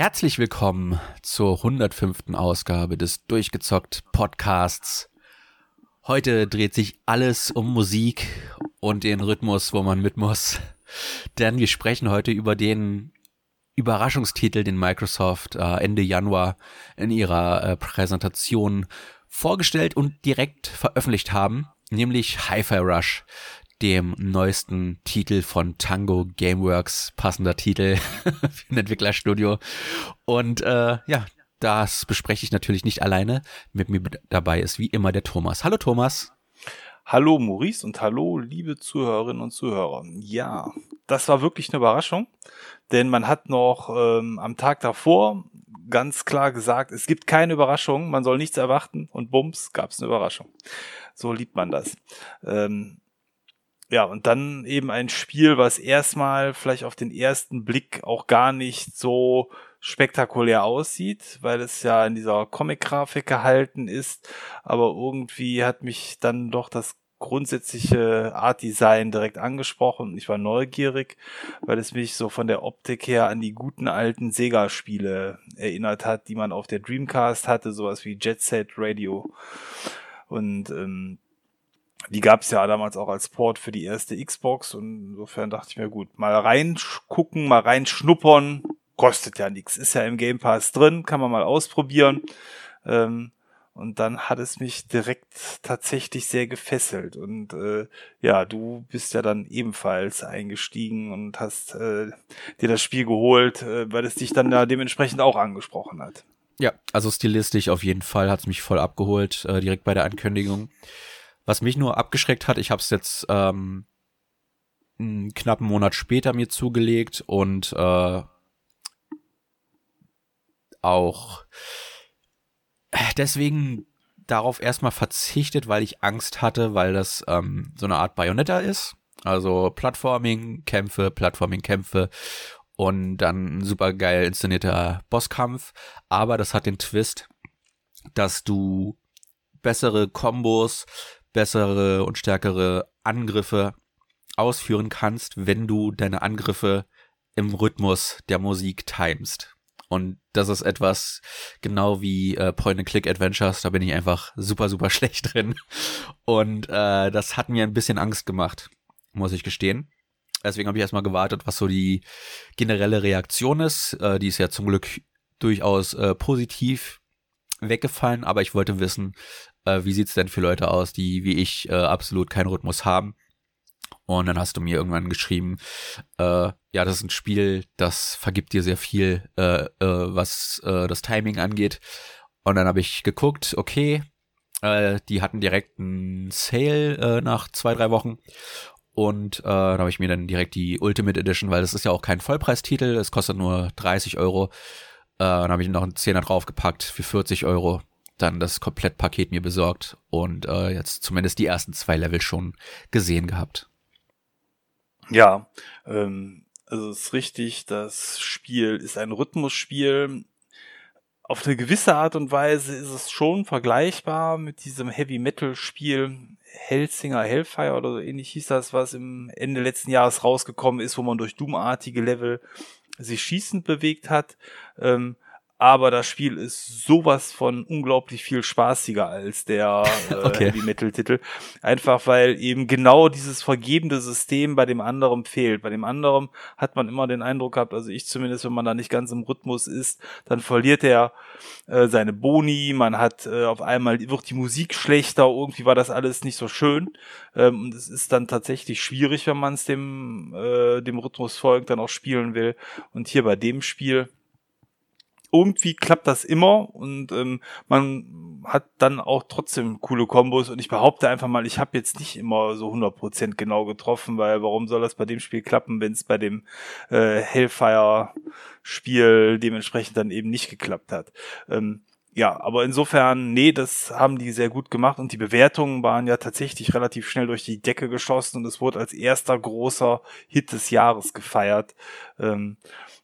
Herzlich willkommen zur 105. Ausgabe des Durchgezockt Podcasts. Heute dreht sich alles um Musik und den Rhythmus, wo man mit muss. Denn wir sprechen heute über den Überraschungstitel, den Microsoft äh, Ende Januar in ihrer äh, Präsentation vorgestellt und direkt veröffentlicht haben, nämlich Hi-Fi Rush dem neuesten Titel von Tango Gameworks, passender Titel für ein Entwicklerstudio. Und äh, ja, das bespreche ich natürlich nicht alleine. Mit mir dabei ist wie immer der Thomas. Hallo Thomas. Hallo Maurice und hallo liebe Zuhörerinnen und Zuhörer. Ja, das war wirklich eine Überraschung, denn man hat noch ähm, am Tag davor ganz klar gesagt, es gibt keine Überraschung, man soll nichts erwarten und bums, gab es eine Überraschung. So liebt man das. Ähm, ja, und dann eben ein Spiel, was erstmal vielleicht auf den ersten Blick auch gar nicht so spektakulär aussieht, weil es ja in dieser Comic-Grafik gehalten ist, aber irgendwie hat mich dann doch das grundsätzliche Art-Design direkt angesprochen. Ich war neugierig, weil es mich so von der Optik her an die guten alten Sega-Spiele erinnert hat, die man auf der Dreamcast hatte, sowas wie Jet Set Radio. Und ähm, die gab es ja damals auch als Port für die erste Xbox und insofern dachte ich mir, gut, mal reingucken, mal reinschnuppern, kostet ja nichts, ist ja im Game Pass drin, kann man mal ausprobieren. Ähm, und dann hat es mich direkt tatsächlich sehr gefesselt. Und äh, ja, du bist ja dann ebenfalls eingestiegen und hast äh, dir das Spiel geholt, äh, weil es dich dann da dementsprechend auch angesprochen hat. Ja, also stilistisch auf jeden Fall hat es mich voll abgeholt, äh, direkt bei der Ankündigung. Was mich nur abgeschreckt hat, ich habe es jetzt ähm, einen knappen Monat später mir zugelegt und äh, auch deswegen darauf erstmal verzichtet, weil ich Angst hatte, weil das ähm, so eine Art Bayonetta ist. Also Plattforming, Kämpfe, Plattforming, Kämpfe und dann ein super geil inszenierter Bosskampf. Aber das hat den Twist, dass du bessere Kombos, bessere und stärkere Angriffe ausführen kannst, wenn du deine Angriffe im Rhythmus der Musik timest. Und das ist etwas genau wie äh, Point-and-Click-Adventures, da bin ich einfach super, super schlecht drin. Und äh, das hat mir ein bisschen Angst gemacht, muss ich gestehen. Deswegen habe ich erstmal gewartet, was so die generelle Reaktion ist. Äh, die ist ja zum Glück durchaus äh, positiv weggefallen, aber ich wollte wissen, äh, wie sieht's denn für Leute aus, die wie ich äh, absolut keinen Rhythmus haben. Und dann hast du mir irgendwann geschrieben, äh, ja, das ist ein Spiel, das vergibt dir sehr viel, äh, äh, was äh, das Timing angeht. Und dann habe ich geguckt, okay, äh, die hatten direkt einen Sale äh, nach zwei, drei Wochen. Und äh, dann habe ich mir dann direkt die Ultimate Edition, weil das ist ja auch kein Vollpreistitel, es kostet nur 30 Euro. Äh, dann habe ich noch einen Zehner draufgepackt für 40 Euro dann das Komplettpaket mir besorgt und äh, jetzt zumindest die ersten zwei Level schon gesehen gehabt. Ja, ähm, also es ist richtig, das Spiel ist ein Rhythmusspiel. Auf eine gewisse Art und Weise ist es schon vergleichbar mit diesem Heavy Metal Spiel Hellsinger Hellfire oder so ähnlich hieß das, was im Ende letzten Jahres rausgekommen ist, wo man durch Doomartige Level sich schießend bewegt hat. Ähm, aber das Spiel ist sowas von unglaublich viel spaßiger als der äh, okay. Heavy Metal Titel. Einfach weil eben genau dieses vergebende System bei dem anderen fehlt. Bei dem anderen hat man immer den Eindruck gehabt, also ich zumindest, wenn man da nicht ganz im Rhythmus ist, dann verliert er äh, seine Boni, man hat äh, auf einmal wird die Musik schlechter, irgendwie war das alles nicht so schön. Ähm, und es ist dann tatsächlich schwierig, wenn man es dem, äh, dem Rhythmus folgt, dann auch spielen will. Und hier bei dem Spiel irgendwie klappt das immer und ähm, man hat dann auch trotzdem coole Kombos und ich behaupte einfach mal, ich habe jetzt nicht immer so 100% genau getroffen, weil warum soll das bei dem Spiel klappen, wenn es bei dem äh, Hellfire Spiel dementsprechend dann eben nicht geklappt hat. Ähm, ja, aber insofern, nee, das haben die sehr gut gemacht und die Bewertungen waren ja tatsächlich relativ schnell durch die Decke geschossen und es wurde als erster großer Hit des Jahres gefeiert. Ähm,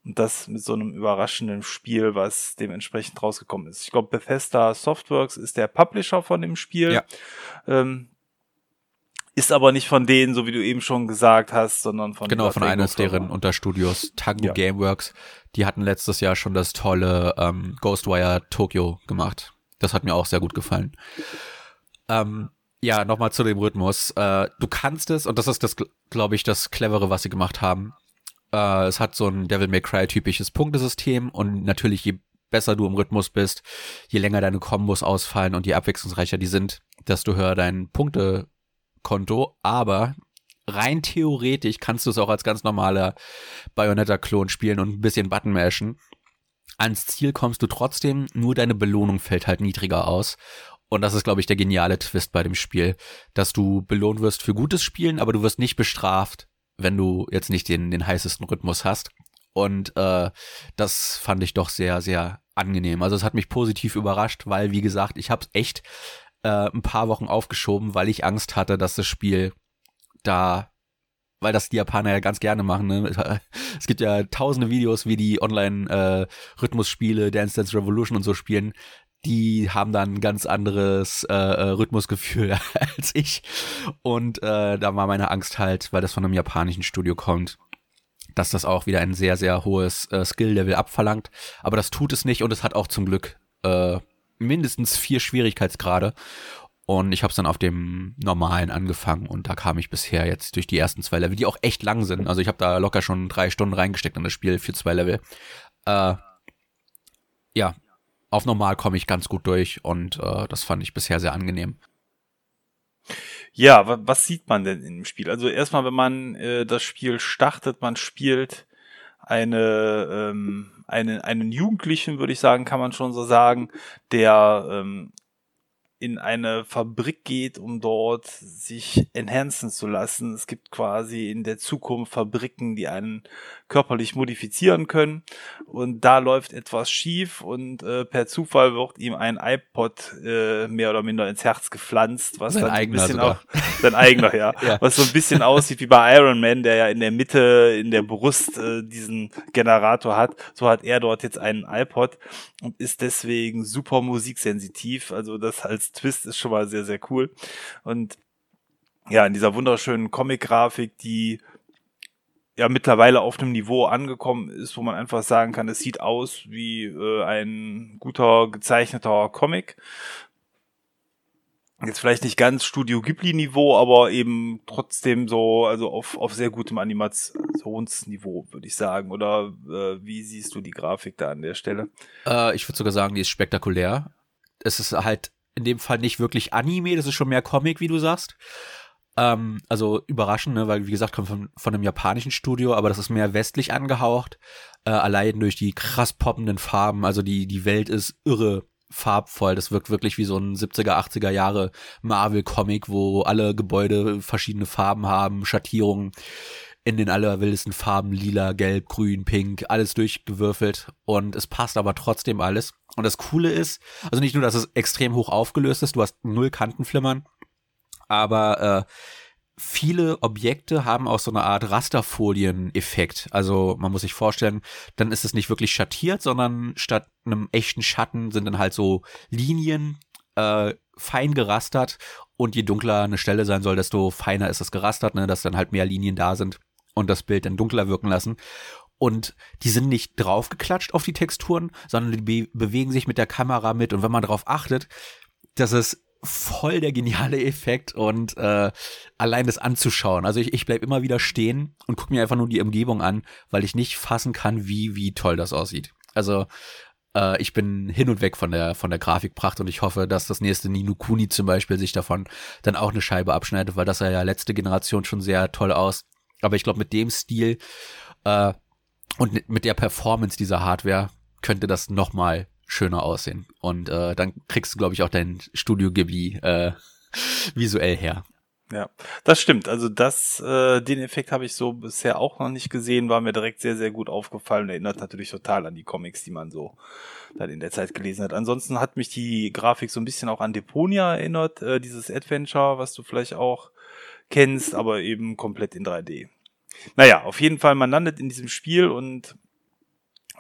und das mit so einem überraschenden Spiel, was dementsprechend rausgekommen ist. Ich glaube, Bethesda Softworks ist der Publisher von dem Spiel. Ja. Ähm, ist aber nicht von denen, so wie du eben schon gesagt hast, sondern von Genau, von eines deren Unterstudios, Tango ja. Gameworks. Die hatten letztes Jahr schon das tolle ähm, Ghostwire Tokyo gemacht. Das hat mir auch sehr gut gefallen. Ähm, ja, nochmal zu dem Rhythmus. Äh, du kannst es, und das ist das, glaube ich, das Clevere, was sie gemacht haben. Äh, es hat so ein Devil May Cry typisches Punktesystem und natürlich je besser du im Rhythmus bist, je länger deine Kombos ausfallen und je abwechslungsreicher die sind, desto höher dein Punktekonto. Aber rein theoretisch kannst du es auch als ganz normaler Bayonetta-Klon spielen und ein bisschen Button mashen. Ans Ziel kommst du trotzdem, nur deine Belohnung fällt halt niedriger aus. Und das ist, glaube ich, der geniale Twist bei dem Spiel, dass du belohnt wirst für gutes Spielen, aber du wirst nicht bestraft, wenn du jetzt nicht den, den heißesten Rhythmus hast. Und äh, das fand ich doch sehr, sehr angenehm. Also es hat mich positiv überrascht, weil, wie gesagt, ich habe es echt äh, ein paar Wochen aufgeschoben, weil ich Angst hatte, dass das Spiel da weil das die Japaner ja ganz gerne machen. Ne? Es gibt ja tausende Videos, wie die Online-Rhythmusspiele, äh, Dance Dance Revolution und so spielen die haben dann ein ganz anderes äh, äh, Rhythmusgefühl als ich. Und äh, da war meine Angst halt, weil das von einem japanischen Studio kommt, dass das auch wieder ein sehr, sehr hohes äh, Skill-Level abverlangt. Aber das tut es nicht und es hat auch zum Glück äh, mindestens vier Schwierigkeitsgrade. Und ich habe es dann auf dem normalen angefangen und da kam ich bisher jetzt durch die ersten zwei Level, die auch echt lang sind. Also ich habe da locker schon drei Stunden reingesteckt in das Spiel für zwei Level. Äh, ja, auf normal komme ich ganz gut durch und äh, das fand ich bisher sehr angenehm. Ja, was sieht man denn im Spiel? Also erstmal, wenn man äh, das Spiel startet, man spielt eine, ähm, eine einen Jugendlichen, würde ich sagen, kann man schon so sagen, der ähm, in eine Fabrik geht, um dort sich enhancen zu lassen. Es gibt quasi in der Zukunft Fabriken, die einen körperlich modifizieren können. Und da läuft etwas schief und äh, per Zufall wird ihm ein iPod äh, mehr oder minder ins Herz gepflanzt, was sein dann ein bisschen auch sein eigener, ja, ja, was so ein bisschen aussieht wie bei Iron Man, der ja in der Mitte, in der Brust äh, diesen Generator hat. So hat er dort jetzt einen iPod und ist deswegen super musiksensitiv. Also das als Twist ist schon mal sehr, sehr cool. Und ja, in dieser wunderschönen Comic-Grafik, die ja mittlerweile auf einem Niveau angekommen ist, wo man einfach sagen kann, es sieht aus wie äh, ein guter gezeichneter Comic. Jetzt vielleicht nicht ganz Studio Ghibli-Niveau, aber eben trotzdem so, also auf, auf sehr gutem Animationsniveau, würde ich sagen. Oder äh, wie siehst du die Grafik da an der Stelle? Äh, ich würde sogar sagen, die ist spektakulär. Es ist halt in dem Fall nicht wirklich Anime, das ist schon mehr Comic, wie du sagst. Ähm, also überraschend, ne? weil wie gesagt, kommt von, von einem japanischen Studio, aber das ist mehr westlich angehaucht. Äh, allein durch die krass poppenden Farben. Also die, die Welt ist irre farbvoll. Das wirkt wirklich wie so ein 70er, 80er Jahre Marvel-Comic, wo alle Gebäude verschiedene Farben haben, Schattierungen in den allerwildesten Farben, lila, gelb, grün, pink, alles durchgewürfelt und es passt aber trotzdem alles. Und das Coole ist, also nicht nur, dass es extrem hoch aufgelöst ist, du hast null Kantenflimmern, aber äh, viele Objekte haben auch so eine Art Rasterfolien-Effekt. Also man muss sich vorstellen, dann ist es nicht wirklich schattiert, sondern statt einem echten Schatten sind dann halt so Linien äh, fein gerastert und je dunkler eine Stelle sein soll, desto feiner ist es gerastert, ne, dass dann halt mehr Linien da sind und das Bild dann dunkler wirken lassen. Und die sind nicht draufgeklatscht auf die Texturen, sondern die be bewegen sich mit der Kamera mit. Und wenn man darauf achtet, dass es voll der geniale Effekt und äh, allein das anzuschauen. Also ich, ich bleib immer wieder stehen und gucke mir einfach nur die Umgebung an, weil ich nicht fassen kann, wie, wie toll das aussieht. Also äh, ich bin hin und weg von der, von der Grafikpracht und ich hoffe, dass das nächste Nino Kuni zum Beispiel sich davon dann auch eine Scheibe abschneidet, weil das sah ja letzte Generation schon sehr toll aus. Aber ich glaube, mit dem Stil äh, und mit der Performance dieser Hardware könnte das nochmal schöner aussehen. Und äh, dann kriegst du, glaube ich, auch dein Studio Ghibli äh, visuell her. Ja, das stimmt. Also das, äh, den Effekt habe ich so bisher auch noch nicht gesehen, war mir direkt sehr, sehr gut aufgefallen. Erinnert natürlich total an die Comics, die man so dann in der Zeit gelesen hat. Ansonsten hat mich die Grafik so ein bisschen auch an Deponia erinnert, äh, dieses Adventure, was du vielleicht auch kennst, aber eben komplett in 3D. Naja, auf jeden Fall, man landet in diesem Spiel und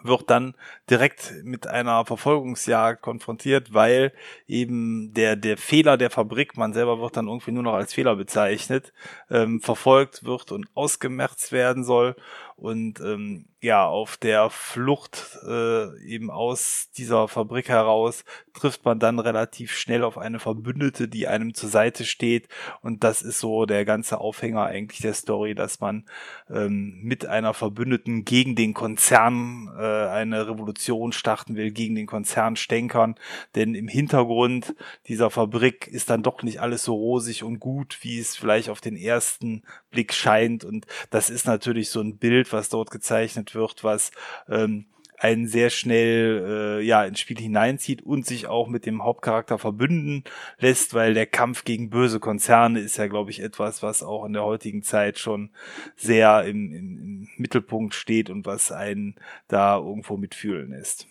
wird dann direkt mit einer Verfolgungsjagd konfrontiert, weil eben der, der Fehler der Fabrik, man selber wird dann irgendwie nur noch als Fehler bezeichnet, ähm, verfolgt wird und ausgemerzt werden soll und ähm, ja, auf der Flucht äh, eben aus dieser Fabrik heraus trifft man dann relativ schnell auf eine Verbündete, die einem zur Seite steht. Und das ist so der ganze Aufhänger eigentlich der Story, dass man ähm, mit einer Verbündeten gegen den Konzern äh, eine Revolution starten will, gegen den Konzern stänkern. Denn im Hintergrund dieser Fabrik ist dann doch nicht alles so rosig und gut, wie es vielleicht auf den ersten Blick scheint. Und das ist natürlich so ein Bild, was dort gezeichnet wird, was ähm, einen sehr schnell äh, ja ins Spiel hineinzieht und sich auch mit dem Hauptcharakter verbünden lässt, weil der Kampf gegen böse Konzerne ist ja, glaube ich, etwas, was auch in der heutigen Zeit schon sehr im, im, im Mittelpunkt steht und was einen da irgendwo mitfühlen lässt.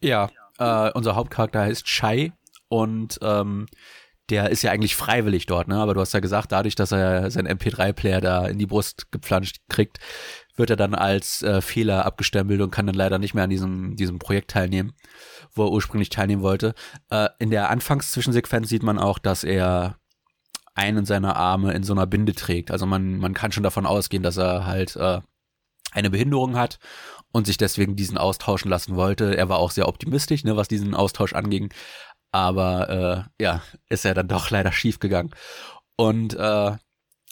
Ja, äh, unser Hauptcharakter heißt Shai und ähm, der ist ja eigentlich freiwillig dort, ne? Aber du hast ja gesagt, dadurch, dass er seinen MP3-Player da in die Brust gepflanscht kriegt, wird er dann als äh, Fehler abgestempelt und kann dann leider nicht mehr an diesem, diesem Projekt teilnehmen, wo er ursprünglich teilnehmen wollte. Äh, in der Anfangszwischensequenz sieht man auch, dass er einen seiner Arme in so einer Binde trägt. Also man, man kann schon davon ausgehen, dass er halt äh, eine Behinderung hat und sich deswegen diesen austauschen lassen wollte. Er war auch sehr optimistisch, ne, was diesen Austausch anging. Aber äh, ja, ist er dann doch leider schief gegangen. Und äh,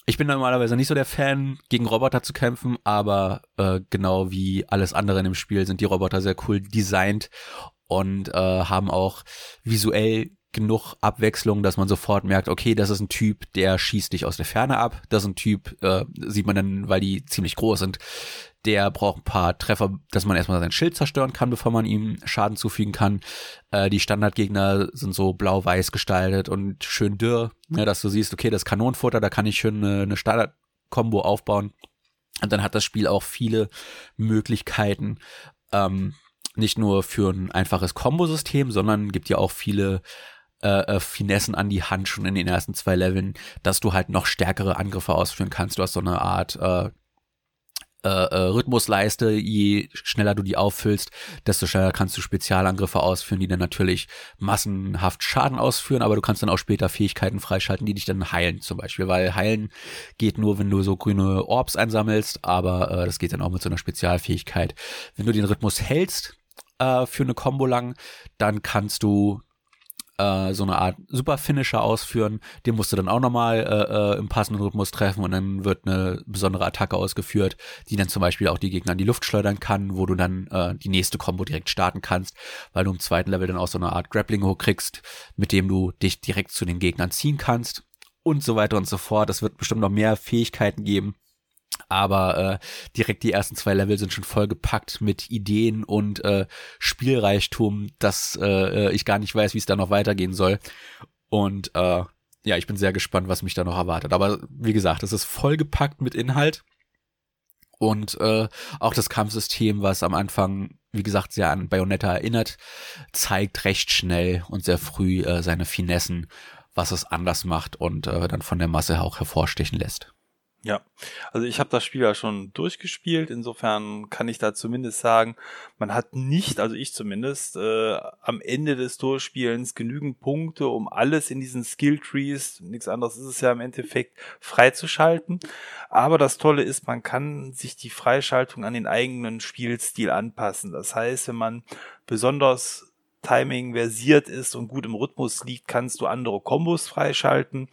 ich bin normalerweise nicht so der Fan, gegen Roboter zu kämpfen, aber äh, genau wie alles andere in dem Spiel sind die Roboter sehr cool designt und äh, haben auch visuell genug Abwechslung, dass man sofort merkt, okay, das ist ein Typ, der schießt dich aus der Ferne ab. Das ist ein Typ, äh, sieht man dann, weil die ziemlich groß sind, der braucht ein paar Treffer, dass man erstmal sein Schild zerstören kann, bevor man ihm Schaden zufügen kann. Äh, die Standardgegner sind so blau-weiß gestaltet und schön dürr, ne, dass du siehst, okay, das Kanonenfutter, da kann ich schön eine, eine Standard-Kombo aufbauen. Und dann hat das Spiel auch viele Möglichkeiten, ähm, nicht nur für ein einfaches Kombosystem, sondern gibt ja auch viele äh, äh, Finessen an die Hand schon in den ersten zwei Leveln, dass du halt noch stärkere Angriffe ausführen kannst. Du hast so eine Art äh, äh, äh, Rhythmusleiste, je schneller du die auffüllst, desto schneller kannst du Spezialangriffe ausführen, die dann natürlich massenhaft Schaden ausführen, aber du kannst dann auch später Fähigkeiten freischalten, die dich dann heilen zum Beispiel, weil heilen geht nur, wenn du so grüne Orbs einsammelst, aber äh, das geht dann auch mit so einer Spezialfähigkeit. Wenn du den Rhythmus hältst, äh, für eine Combo lang, dann kannst du äh, so eine Art Super-Finisher ausführen. Den musst du dann auch nochmal äh, äh, im passenden Rhythmus treffen und dann wird eine besondere Attacke ausgeführt, die dann zum Beispiel auch die Gegner in die Luft schleudern kann, wo du dann äh, die nächste Combo direkt starten kannst, weil du im zweiten Level dann auch so eine Art Grappling-Hook kriegst, mit dem du dich direkt zu den Gegnern ziehen kannst und so weiter und so fort. Es wird bestimmt noch mehr Fähigkeiten geben aber äh, direkt die ersten zwei Level sind schon vollgepackt mit Ideen und äh, Spielreichtum, dass äh, äh, ich gar nicht weiß, wie es da noch weitergehen soll. Und äh, ja, ich bin sehr gespannt, was mich da noch erwartet. Aber wie gesagt, es ist vollgepackt mit Inhalt. Und äh, auch das Kampfsystem, was am Anfang, wie gesagt, sehr an Bayonetta erinnert, zeigt recht schnell und sehr früh äh, seine Finessen, was es anders macht und äh, dann von der Masse auch hervorstechen lässt. Ja, also ich habe das Spiel ja schon durchgespielt, insofern kann ich da zumindest sagen, man hat nicht, also ich zumindest, äh, am Ende des Durchspielens genügend Punkte, um alles in diesen Skilltrees, nichts anderes ist es ja im Endeffekt, freizuschalten. Aber das Tolle ist, man kann sich die Freischaltung an den eigenen Spielstil anpassen. Das heißt, wenn man besonders Timing versiert ist und gut im Rhythmus liegt, kannst du andere Kombos freischalten,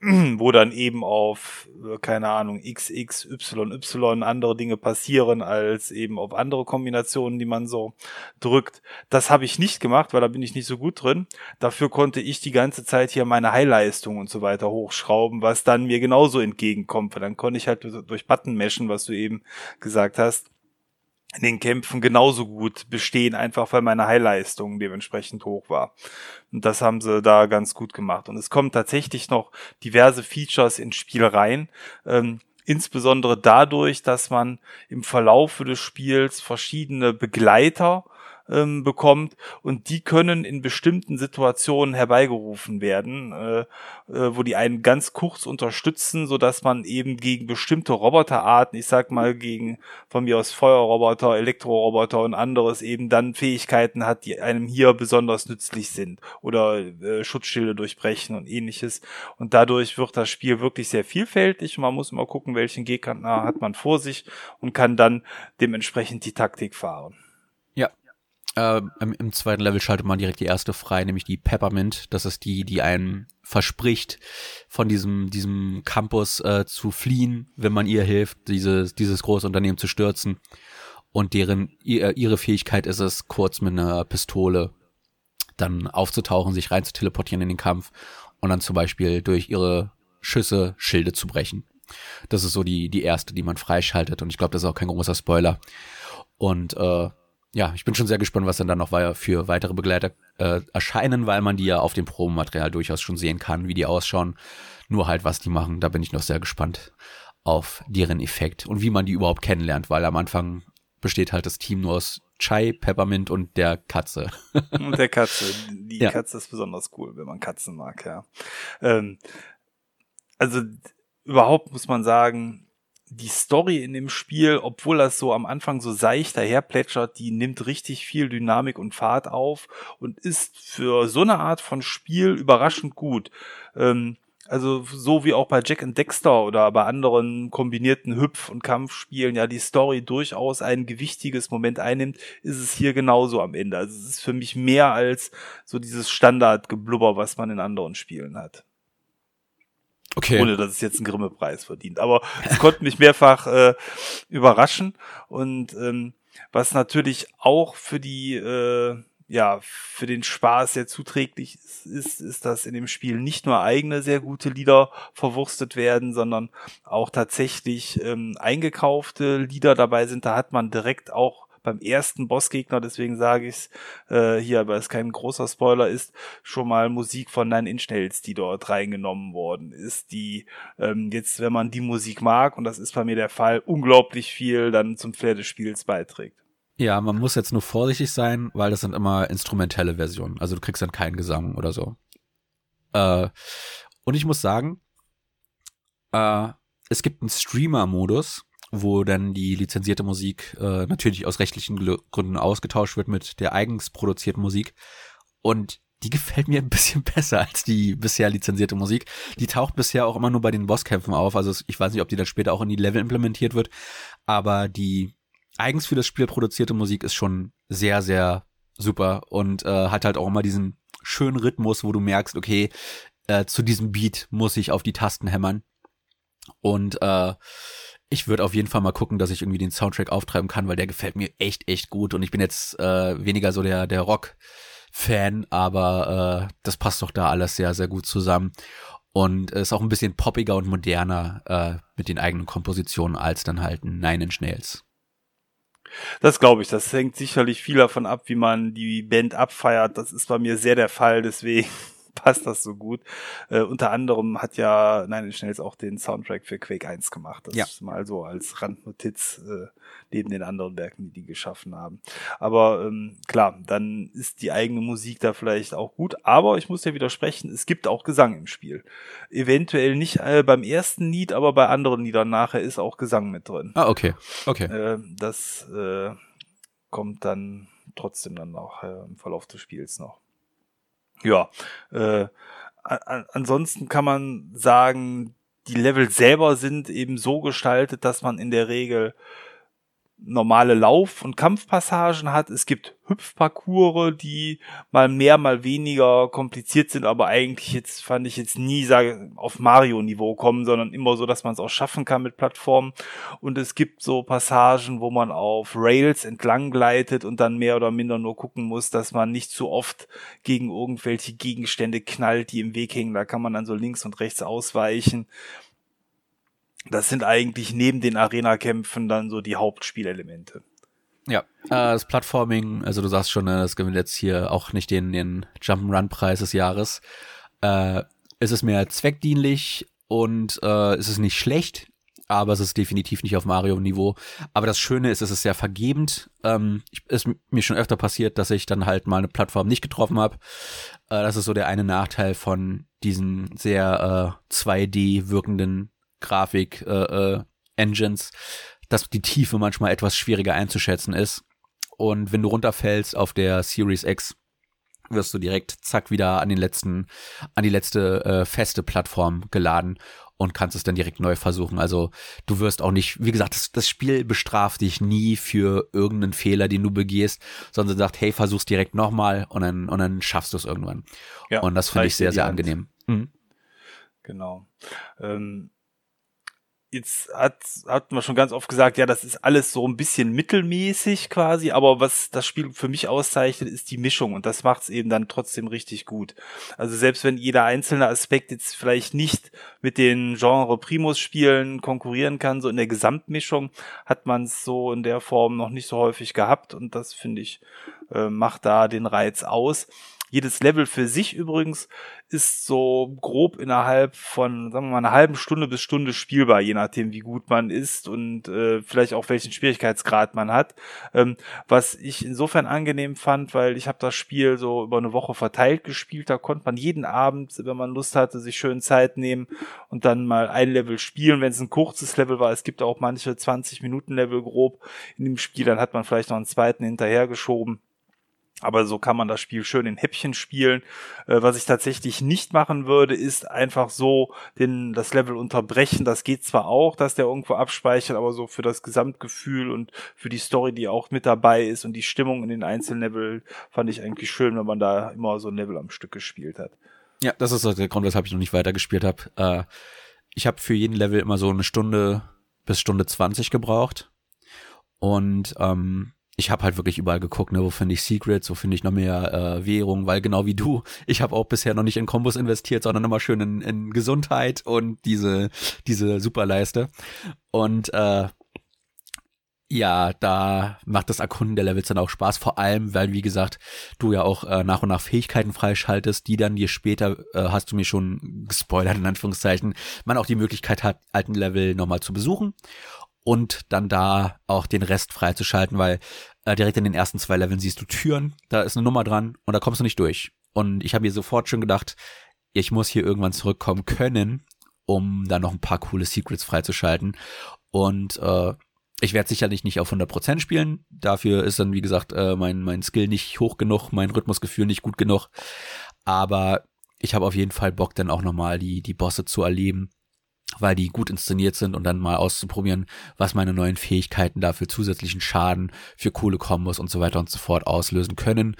wo dann eben auf, äh, keine Ahnung, XX, Y, Y andere Dinge passieren als eben auf andere Kombinationen, die man so drückt. Das habe ich nicht gemacht, weil da bin ich nicht so gut drin. Dafür konnte ich die ganze Zeit hier meine Heilleistung und so weiter hochschrauben, was dann mir genauso entgegenkommt. Weil dann konnte ich halt durch Button meschen, was du eben gesagt hast, in den Kämpfen genauso gut bestehen, einfach weil meine Heilleistung dementsprechend hoch war. Und das haben sie da ganz gut gemacht. Und es kommen tatsächlich noch diverse Features ins Spiel rein. Ähm, insbesondere dadurch, dass man im Verlaufe des Spiels verschiedene Begleiter ähm, bekommt und die können in bestimmten Situationen herbeigerufen werden, äh, äh, wo die einen ganz kurz unterstützen, so dass man eben gegen bestimmte Roboterarten, ich sag mal gegen von mir aus Feuerroboter, Elektroroboter und anderes eben dann Fähigkeiten hat, die einem hier besonders nützlich sind oder äh, Schutzschilde durchbrechen und ähnliches und dadurch wird das Spiel wirklich sehr vielfältig und man muss immer gucken, welchen Gegner hat man vor sich und kann dann dementsprechend die Taktik fahren. Äh, im, im, zweiten Level schaltet man direkt die erste frei, nämlich die Peppermint. Das ist die, die einen verspricht, von diesem, diesem Campus äh, zu fliehen, wenn man ihr hilft, dieses, dieses große Unternehmen zu stürzen. Und deren, ihre Fähigkeit ist es, kurz mit einer Pistole dann aufzutauchen, sich rein zu teleportieren in den Kampf und dann zum Beispiel durch ihre Schüsse Schilde zu brechen. Das ist so die, die erste, die man freischaltet und ich glaube, das ist auch kein großer Spoiler. Und äh, ja, ich bin schon sehr gespannt, was dann da noch für weitere Begleiter äh, erscheinen, weil man die ja auf dem Probenmaterial durchaus schon sehen kann, wie die ausschauen. Nur halt, was die machen, da bin ich noch sehr gespannt auf deren Effekt und wie man die überhaupt kennenlernt, weil am Anfang besteht halt das Team nur aus Chai, Peppermint und der Katze. und der Katze. Die ja. Katze ist besonders cool, wenn man Katzen mag, ja. Ähm, also überhaupt muss man sagen, die Story in dem Spiel, obwohl das so am Anfang so seicht daherplätschert, die nimmt richtig viel Dynamik und Fahrt auf und ist für so eine Art von Spiel überraschend gut. Ähm, also so wie auch bei Jack and Dexter oder bei anderen kombinierten Hüpf- und Kampfspielen ja die Story durchaus ein gewichtiges Moment einnimmt, ist es hier genauso am Ende. Also es ist für mich mehr als so dieses Standardgeblubber, was man in anderen Spielen hat. Okay. Ohne dass es jetzt einen Grimme-Preis verdient. Aber es konnte mich mehrfach äh, überraschen. Und ähm, was natürlich auch für die, äh, ja, für den Spaß sehr zuträglich ist, ist, ist, dass in dem Spiel nicht nur eigene sehr gute Lieder verwurstet werden, sondern auch tatsächlich ähm, eingekaufte Lieder dabei sind. Da hat man direkt auch beim ersten Bossgegner, deswegen sage ich es äh, hier, weil es kein großer Spoiler ist, schon mal Musik von Nine Inch Nails, die dort reingenommen worden ist, die ähm, jetzt, wenn man die Musik mag, und das ist bei mir der Fall, unglaublich viel dann zum Flair des Spiels beiträgt. Ja, man muss jetzt nur vorsichtig sein, weil das sind immer instrumentelle Versionen. Also du kriegst dann keinen Gesang oder so. Äh, und ich muss sagen, äh, es gibt einen Streamer-Modus, wo dann die lizenzierte Musik äh, natürlich aus rechtlichen Gründen ausgetauscht wird mit der eigens produzierten Musik. Und die gefällt mir ein bisschen besser als die bisher lizenzierte Musik. Die taucht bisher auch immer nur bei den Bosskämpfen auf. Also ich weiß nicht, ob die dann später auch in die Level implementiert wird. Aber die eigens für das Spiel produzierte Musik ist schon sehr, sehr super und äh, hat halt auch immer diesen schönen Rhythmus, wo du merkst, okay, äh, zu diesem Beat muss ich auf die Tasten hämmern. Und äh, ich würde auf jeden Fall mal gucken, dass ich irgendwie den Soundtrack auftreiben kann, weil der gefällt mir echt, echt gut. Und ich bin jetzt äh, weniger so der, der Rock-Fan, aber äh, das passt doch da alles sehr, sehr gut zusammen. Und ist auch ein bisschen poppiger und moderner äh, mit den eigenen Kompositionen als dann halt Nine Inch Nails. Das glaube ich. Das hängt sicherlich viel davon ab, wie man die Band abfeiert. Das ist bei mir sehr der Fall. Deswegen passt das so gut. Äh, unter anderem hat ja Nein Schnells auch den Soundtrack für Quake 1 gemacht. Das ja. ist mal so als Randnotiz äh, neben den anderen Werken, die die geschaffen haben. Aber ähm, klar, dann ist die eigene Musik da vielleicht auch gut. Aber ich muss ja widersprechen, es gibt auch Gesang im Spiel. Eventuell nicht äh, beim ersten Lied, aber bei anderen Liedern nachher ist auch Gesang mit drin. Ah, okay. Okay. Äh, das äh, kommt dann trotzdem dann auch äh, im Verlauf des Spiels noch ja, äh, ansonsten kann man sagen, die Level selber sind eben so gestaltet, dass man in der Regel normale Lauf- und Kampfpassagen hat. Es gibt Hüpfparcours, die mal mehr, mal weniger kompliziert sind, aber eigentlich jetzt fand ich jetzt nie sage auf Mario-Niveau kommen, sondern immer so, dass man es auch schaffen kann mit Plattformen. Und es gibt so Passagen, wo man auf Rails entlang gleitet und dann mehr oder minder nur gucken muss, dass man nicht zu oft gegen irgendwelche Gegenstände knallt, die im Weg hängen. Da kann man dann so links und rechts ausweichen das sind eigentlich neben den Arena-Kämpfen dann so die Hauptspielelemente. Ja, äh, das Plattforming, also du sagst schon, ne, das gewinnt jetzt hier auch nicht den, den Jump'n'Run-Preis des Jahres. Äh, es ist mehr zweckdienlich und äh, es ist nicht schlecht, aber es ist definitiv nicht auf Mario-Niveau. Aber das Schöne ist, es ist sehr vergebend. Ähm, ist mir schon öfter passiert, dass ich dann halt mal eine Plattform nicht getroffen habe. Äh, das ist so der eine Nachteil von diesen sehr äh, 2D wirkenden Grafik äh, äh, Engines, dass die Tiefe manchmal etwas schwieriger einzuschätzen ist. Und wenn du runterfällst auf der Series X, wirst du direkt zack wieder an den letzten, an die letzte äh, feste Plattform geladen und kannst es dann direkt neu versuchen. Also du wirst auch nicht, wie gesagt, das, das Spiel bestraft dich nie für irgendeinen Fehler, den du begehst, sondern sagt, hey, versuch's direkt nochmal und dann, und dann schaffst du es irgendwann. Ja, und das finde ich sehr, sehr angenehm. Mhm. Genau. Ähm, jetzt hat, hat man schon ganz oft gesagt, ja, das ist alles so ein bisschen mittelmäßig quasi, aber was das Spiel für mich auszeichnet, ist die Mischung und das macht es eben dann trotzdem richtig gut. Also selbst wenn jeder einzelne Aspekt jetzt vielleicht nicht mit den Genre Primus Spielen konkurrieren kann, so in der Gesamtmischung hat man es so in der Form noch nicht so häufig gehabt und das finde ich äh, macht da den Reiz aus. Jedes Level für sich übrigens ist so grob innerhalb von, sagen wir mal, einer halben Stunde bis Stunde spielbar, je nachdem, wie gut man ist und äh, vielleicht auch welchen Schwierigkeitsgrad man hat. Ähm, was ich insofern angenehm fand, weil ich habe das Spiel so über eine Woche verteilt gespielt. Da konnte man jeden Abend, wenn man Lust hatte, sich schön Zeit nehmen und dann mal ein Level spielen, wenn es ein kurzes Level war. Es gibt auch manche 20 Minuten Level grob in dem Spiel, dann hat man vielleicht noch einen zweiten hinterhergeschoben. Aber so kann man das Spiel schön in Häppchen spielen. Äh, was ich tatsächlich nicht machen würde, ist einfach so den, das Level unterbrechen. Das geht zwar auch, dass der irgendwo abspeichert, aber so für das Gesamtgefühl und für die Story, die auch mit dabei ist und die Stimmung in den einzelnen Level fand ich eigentlich schön, wenn man da immer so ein Level am Stück gespielt hat. Ja, das ist der Grund, weshalb ich noch nicht weitergespielt habe. Äh, ich habe für jeden Level immer so eine Stunde bis Stunde 20 gebraucht. Und ähm, ich habe halt wirklich überall geguckt, ne, wo finde ich Secrets, wo finde ich noch mehr äh, Währung, weil genau wie du, ich habe auch bisher noch nicht in Kombos investiert, sondern immer schön in, in Gesundheit und diese diese Superleiste. Und äh, ja, da macht das Erkunden der Levels dann auch Spaß, vor allem, weil, wie gesagt, du ja auch äh, nach und nach Fähigkeiten freischaltest, die dann dir später, äh, hast du mir schon gespoilert, in Anführungszeichen, man auch die Möglichkeit hat, alten Level nochmal zu besuchen und dann da auch den Rest freizuschalten, weil äh, direkt in den ersten zwei Leveln siehst du Türen, da ist eine Nummer dran und da kommst du nicht durch. Und ich habe mir sofort schon gedacht, ich muss hier irgendwann zurückkommen können, um da noch ein paar coole Secrets freizuschalten. Und äh, ich werde sicherlich nicht auf 100% spielen. Dafür ist dann, wie gesagt, äh, mein, mein Skill nicht hoch genug, mein Rhythmusgefühl nicht gut genug. Aber ich habe auf jeden Fall Bock, dann auch nochmal die, die Bosse zu erleben weil die gut inszeniert sind und dann mal auszuprobieren, was meine neuen Fähigkeiten da für zusätzlichen Schaden, für coole Kombos und so weiter und so fort auslösen können.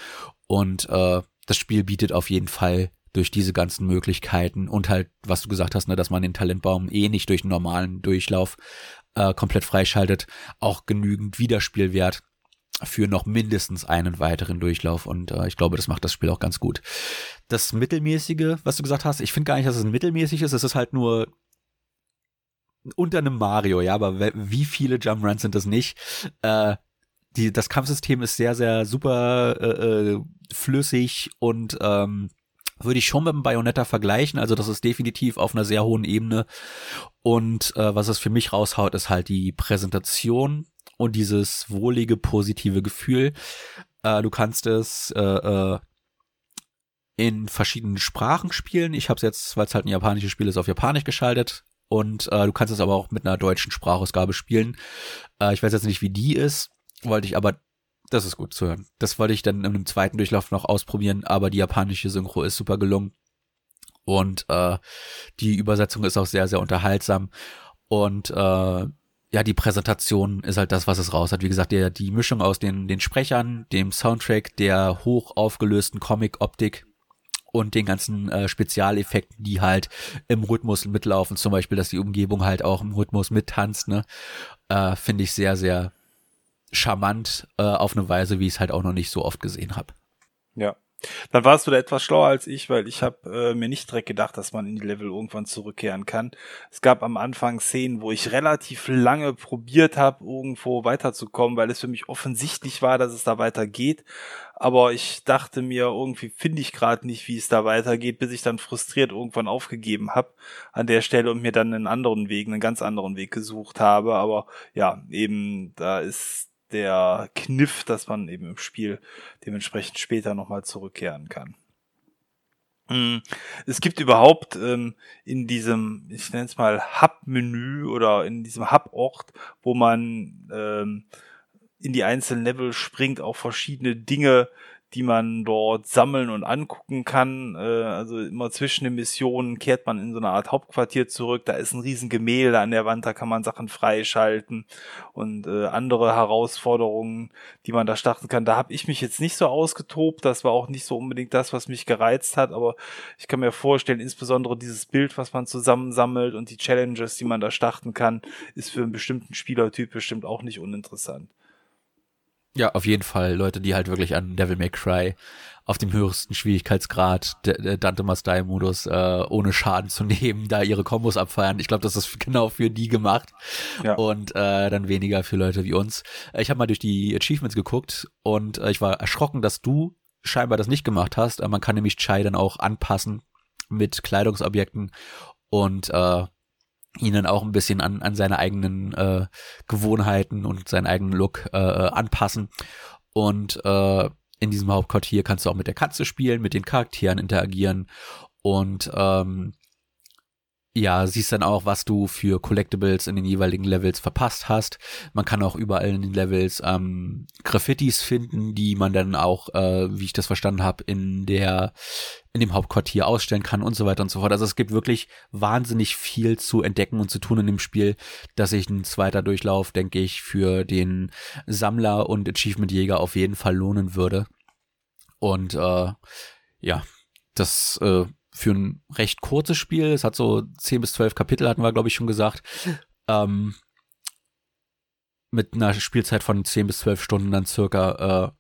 Und äh, das Spiel bietet auf jeden Fall durch diese ganzen Möglichkeiten und halt, was du gesagt hast, ne, dass man den Talentbaum eh nicht durch einen normalen Durchlauf äh, komplett freischaltet, auch genügend Wiederspielwert für noch mindestens einen weiteren Durchlauf und äh, ich glaube, das macht das Spiel auch ganz gut. Das Mittelmäßige, was du gesagt hast, ich finde gar nicht, dass es mittelmäßig ist, es ist halt nur unter einem Mario, ja, aber wie viele Jump Runs sind das nicht? Äh, die, das Kampfsystem ist sehr, sehr super äh, äh, flüssig und ähm, würde ich schon mit dem Bayonetta vergleichen. Also das ist definitiv auf einer sehr hohen Ebene. Und äh, was es für mich raushaut, ist halt die Präsentation und dieses wohlige, positive Gefühl. Äh, du kannst es äh, äh, in verschiedenen Sprachen spielen. Ich habe es jetzt, weil es halt ein japanisches Spiel ist, auf Japanisch geschaltet und äh, du kannst es aber auch mit einer deutschen Sprachausgabe spielen. Äh, ich weiß jetzt nicht, wie die ist, wollte ich aber, das ist gut zu hören. Das wollte ich dann in einem zweiten Durchlauf noch ausprobieren, aber die japanische Synchro ist super gelungen. Und äh, die Übersetzung ist auch sehr, sehr unterhaltsam. Und äh, ja, die Präsentation ist halt das, was es raus hat. Wie gesagt, der, die Mischung aus den, den Sprechern, dem Soundtrack, der hoch aufgelösten Comic-Optik und den ganzen äh, Spezialeffekten, die halt im Rhythmus mitlaufen, zum Beispiel, dass die Umgebung halt auch im Rhythmus mittanzt, ne, äh, finde ich sehr, sehr charmant äh, auf eine Weise, wie ich es halt auch noch nicht so oft gesehen habe. Ja. Dann warst du da etwas schlauer als ich, weil ich habe äh, mir nicht direkt gedacht, dass man in die Level irgendwann zurückkehren kann. Es gab am Anfang Szenen, wo ich relativ lange probiert habe, irgendwo weiterzukommen, weil es für mich offensichtlich war, dass es da weitergeht. Aber ich dachte mir, irgendwie finde ich gerade nicht, wie es da weitergeht, bis ich dann frustriert irgendwann aufgegeben habe an der Stelle und mir dann einen anderen Weg, einen ganz anderen Weg gesucht habe. Aber ja, eben da ist der Kniff, dass man eben im Spiel dementsprechend später nochmal zurückkehren kann. Hm, es gibt überhaupt ähm, in diesem, ich nenne es mal Hub-Menü oder in diesem Hub-Ort, wo man ähm, in die einzelnen Level springt, auch verschiedene Dinge, die man dort sammeln und angucken kann. Äh, also immer zwischen den Missionen kehrt man in so eine Art Hauptquartier zurück. Da ist ein riesen Gemälde an der Wand, da kann man Sachen freischalten und äh, andere Herausforderungen, die man da starten kann. Da habe ich mich jetzt nicht so ausgetobt. Das war auch nicht so unbedingt das, was mich gereizt hat. Aber ich kann mir vorstellen, insbesondere dieses Bild, was man zusammensammelt und die Challenges, die man da starten kann, ist für einen bestimmten Spielertyp bestimmt auch nicht uninteressant. Ja, auf jeden Fall Leute, die halt wirklich an Devil May Cry auf dem höchsten Schwierigkeitsgrad der Dante Must Die Modus äh, ohne Schaden zu nehmen, da ihre Kombos abfeiern. Ich glaube, das ist genau für die gemacht ja. und äh, dann weniger für Leute wie uns. Ich habe mal durch die Achievements geguckt und äh, ich war erschrocken, dass du scheinbar das nicht gemacht hast. Man kann nämlich Chai dann auch anpassen mit Kleidungsobjekten und äh, ihn auch ein bisschen an, an seine eigenen äh, Gewohnheiten und seinen eigenen Look äh, äh, anpassen. Und äh, in diesem Hauptquartier kannst du auch mit der Katze spielen, mit den Charakteren interagieren und ähm, ja, siehst dann auch, was du für Collectibles in den jeweiligen Levels verpasst hast. Man kann auch überall in den Levels ähm, Graffitis finden, die man dann auch, äh, wie ich das verstanden habe, in der in dem Hauptquartier ausstellen kann und so weiter und so fort. Also es gibt wirklich wahnsinnig viel zu entdecken und zu tun in dem Spiel, dass sich ein zweiter Durchlauf, denke ich, für den Sammler und Achievement-Jäger auf jeden Fall lohnen würde. Und äh, ja, das äh, für ein recht kurzes Spiel. Es hat so 10 bis 12 Kapitel, hatten wir, glaube ich, schon gesagt. Ähm, mit einer Spielzeit von 10 bis 12 Stunden dann circa. Äh,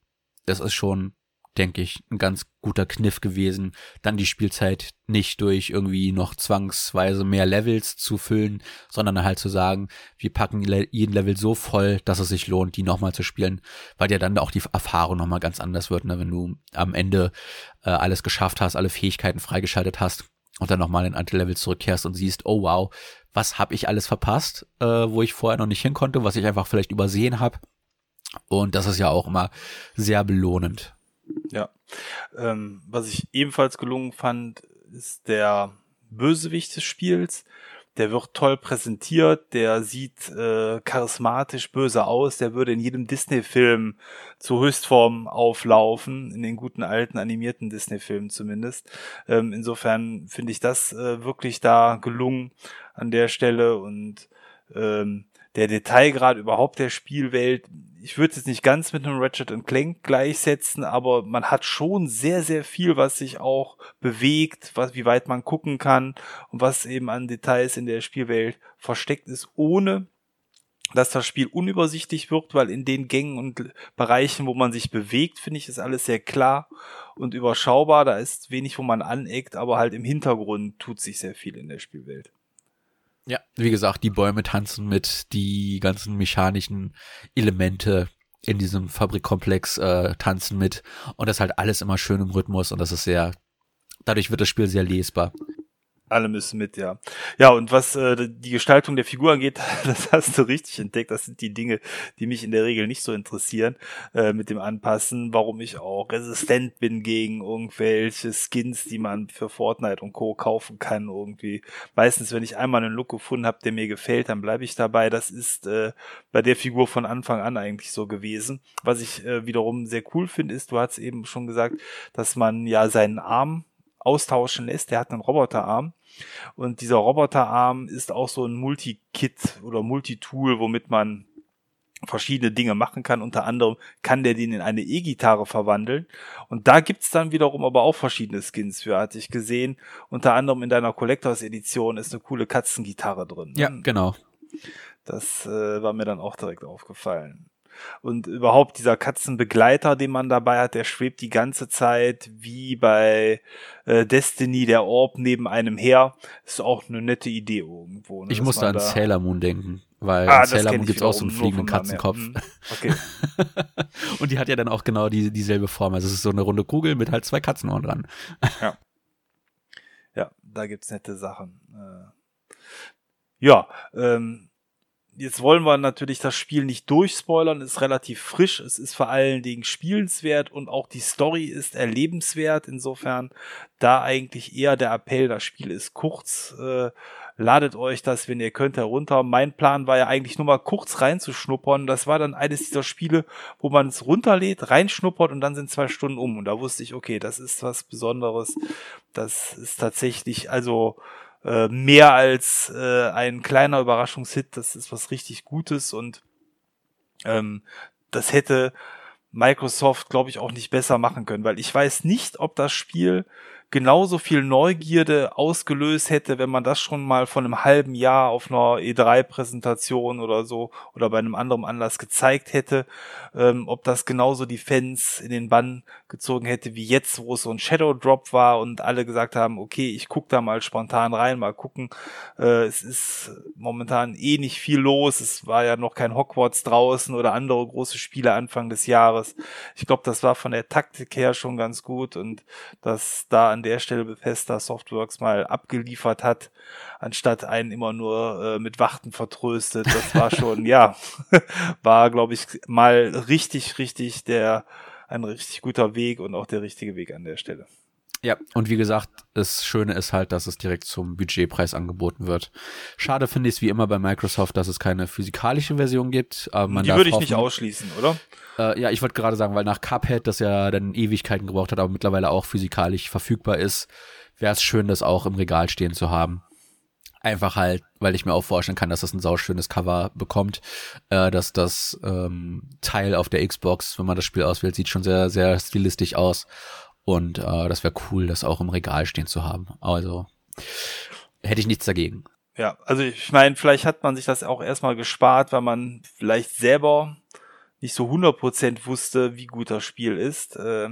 das ist schon denke ich, ein ganz guter Kniff gewesen, dann die Spielzeit nicht durch irgendwie noch zwangsweise mehr Levels zu füllen, sondern halt zu sagen, wir packen jeden Level so voll, dass es sich lohnt, die nochmal zu spielen, weil ja dann auch die Erfahrung nochmal ganz anders wird, ne? wenn du am Ende äh, alles geschafft hast, alle Fähigkeiten freigeschaltet hast und dann nochmal in alte Level zurückkehrst und siehst, oh wow, was habe ich alles verpasst, äh, wo ich vorher noch nicht hin konnte, was ich einfach vielleicht übersehen habe. Und das ist ja auch immer sehr belohnend. Ja. Ähm, was ich ebenfalls gelungen fand, ist der Bösewicht des Spiels. Der wird toll präsentiert, der sieht äh, charismatisch böse aus, der würde in jedem Disney-Film zur Höchstform auflaufen, in den guten alten animierten Disney-Filmen zumindest. Ähm, insofern finde ich das äh, wirklich da gelungen an der Stelle und ähm, der Detailgrad überhaupt der Spielwelt, ich würde es nicht ganz mit einem Ratchet Clank gleichsetzen, aber man hat schon sehr, sehr viel, was sich auch bewegt, was, wie weit man gucken kann und was eben an Details in der Spielwelt versteckt ist, ohne dass das Spiel unübersichtlich wirkt, weil in den Gängen und Bereichen, wo man sich bewegt, finde ich, ist alles sehr klar und überschaubar. Da ist wenig, wo man aneckt, aber halt im Hintergrund tut sich sehr viel in der Spielwelt. Ja, wie gesagt, die Bäume tanzen mit, die ganzen mechanischen Elemente in diesem Fabrikkomplex äh, tanzen mit. Und das halt alles immer schön im Rhythmus und das ist sehr, dadurch wird das Spiel sehr lesbar alle müssen mit, ja. Ja, und was äh, die Gestaltung der Figur angeht, das hast du richtig entdeckt. Das sind die Dinge, die mich in der Regel nicht so interessieren äh, mit dem Anpassen, warum ich auch resistent bin gegen irgendwelche Skins, die man für Fortnite und Co. kaufen kann. Irgendwie. Meistens, wenn ich einmal einen Look gefunden habe, der mir gefällt, dann bleibe ich dabei. Das ist äh, bei der Figur von Anfang an eigentlich so gewesen. Was ich äh, wiederum sehr cool finde, ist, du hast eben schon gesagt, dass man ja seinen Arm austauschen lässt. Der hat einen Roboterarm. Und dieser Roboterarm ist auch so ein Multi-Kit oder Multi-Tool, womit man verschiedene Dinge machen kann. Unter anderem kann der den in eine E-Gitarre verwandeln. Und da gibt's dann wiederum aber auch verschiedene Skins für, hatte ich gesehen. Unter anderem in deiner Collectors Edition ist eine coole Katzengitarre drin. Ja, genau. Das äh, war mir dann auch direkt aufgefallen. Und überhaupt dieser Katzenbegleiter, den man dabei hat, der schwebt die ganze Zeit wie bei äh, Destiny der Orb neben einem her. Ist auch eine nette Idee irgendwo. Ne, ich musste an Sailor Moon denken, weil ah, in Sailor Moon gibt es auch so einen fliegenden Katzenkopf. Hm, okay. Und die hat ja dann auch genau die, dieselbe Form. Also es ist so eine runde Kugel mit halt zwei Katzenohren dran. ja. Ja, da gibt's nette Sachen. Äh, ja, ähm, Jetzt wollen wir natürlich das Spiel nicht durchspoilern, ist relativ frisch, es ist vor allen Dingen spielenswert und auch die Story ist erlebenswert. Insofern da eigentlich eher der Appell, das Spiel ist kurz, äh, ladet euch das, wenn ihr könnt, herunter. Mein Plan war ja eigentlich nur mal kurz reinzuschnuppern. Das war dann eines dieser Spiele, wo man es runterlädt, reinschnuppert und dann sind zwei Stunden um. Und da wusste ich, okay, das ist was Besonderes. Das ist tatsächlich, also äh, mehr als äh, ein kleiner Überraschungshit. Das ist was richtig Gutes und ähm, das hätte Microsoft, glaube ich, auch nicht besser machen können, weil ich weiß nicht, ob das Spiel genauso viel Neugierde ausgelöst hätte, wenn man das schon mal von einem halben Jahr auf einer E3-Präsentation oder so oder bei einem anderen Anlass gezeigt hätte, ähm, ob das genauso die Fans in den Bann gezogen hätte wie jetzt, wo es so ein Shadow Drop war und alle gesagt haben, okay, ich guck da mal spontan rein, mal gucken. Äh, es ist momentan eh nicht viel los. Es war ja noch kein Hogwarts draußen oder andere große Spiele Anfang des Jahres. Ich glaube, das war von der Taktik her schon ganz gut und dass da an der Stelle Bethesda Softworks mal abgeliefert hat, anstatt einen immer nur äh, mit Wachten vertröstet. Das war schon, ja, war, glaube ich, mal richtig, richtig der, ein richtig guter Weg und auch der richtige Weg an der Stelle. Ja, und wie gesagt, das Schöne ist halt, dass es direkt zum Budgetpreis angeboten wird. Schade finde ich es wie immer bei Microsoft, dass es keine physikalische Version gibt. Aber man Die würde ich nicht ausschließen, oder? Äh, ja, ich wollte gerade sagen, weil nach Cuphead, das ja dann Ewigkeiten gebraucht hat, aber mittlerweile auch physikalisch verfügbar ist, wäre es schön, das auch im Regal stehen zu haben. Einfach halt, weil ich mir auch vorstellen kann, dass das ein sauschönes Cover bekommt. Äh, dass das ähm, Teil auf der Xbox, wenn man das Spiel auswählt, sieht schon sehr, sehr stilistisch aus. Und äh, das wäre cool, das auch im Regal stehen zu haben. Also hätte ich nichts dagegen. Ja, also ich meine, vielleicht hat man sich das auch erstmal gespart, weil man vielleicht selber nicht so 100% wusste, wie gut das Spiel ist. Äh,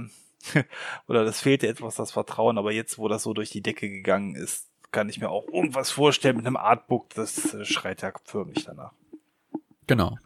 oder das fehlte etwas das Vertrauen, aber jetzt, wo das so durch die Decke gegangen ist, kann ich mir auch irgendwas vorstellen mit einem Artbook, das äh, schreit ja förmlich danach. Genau.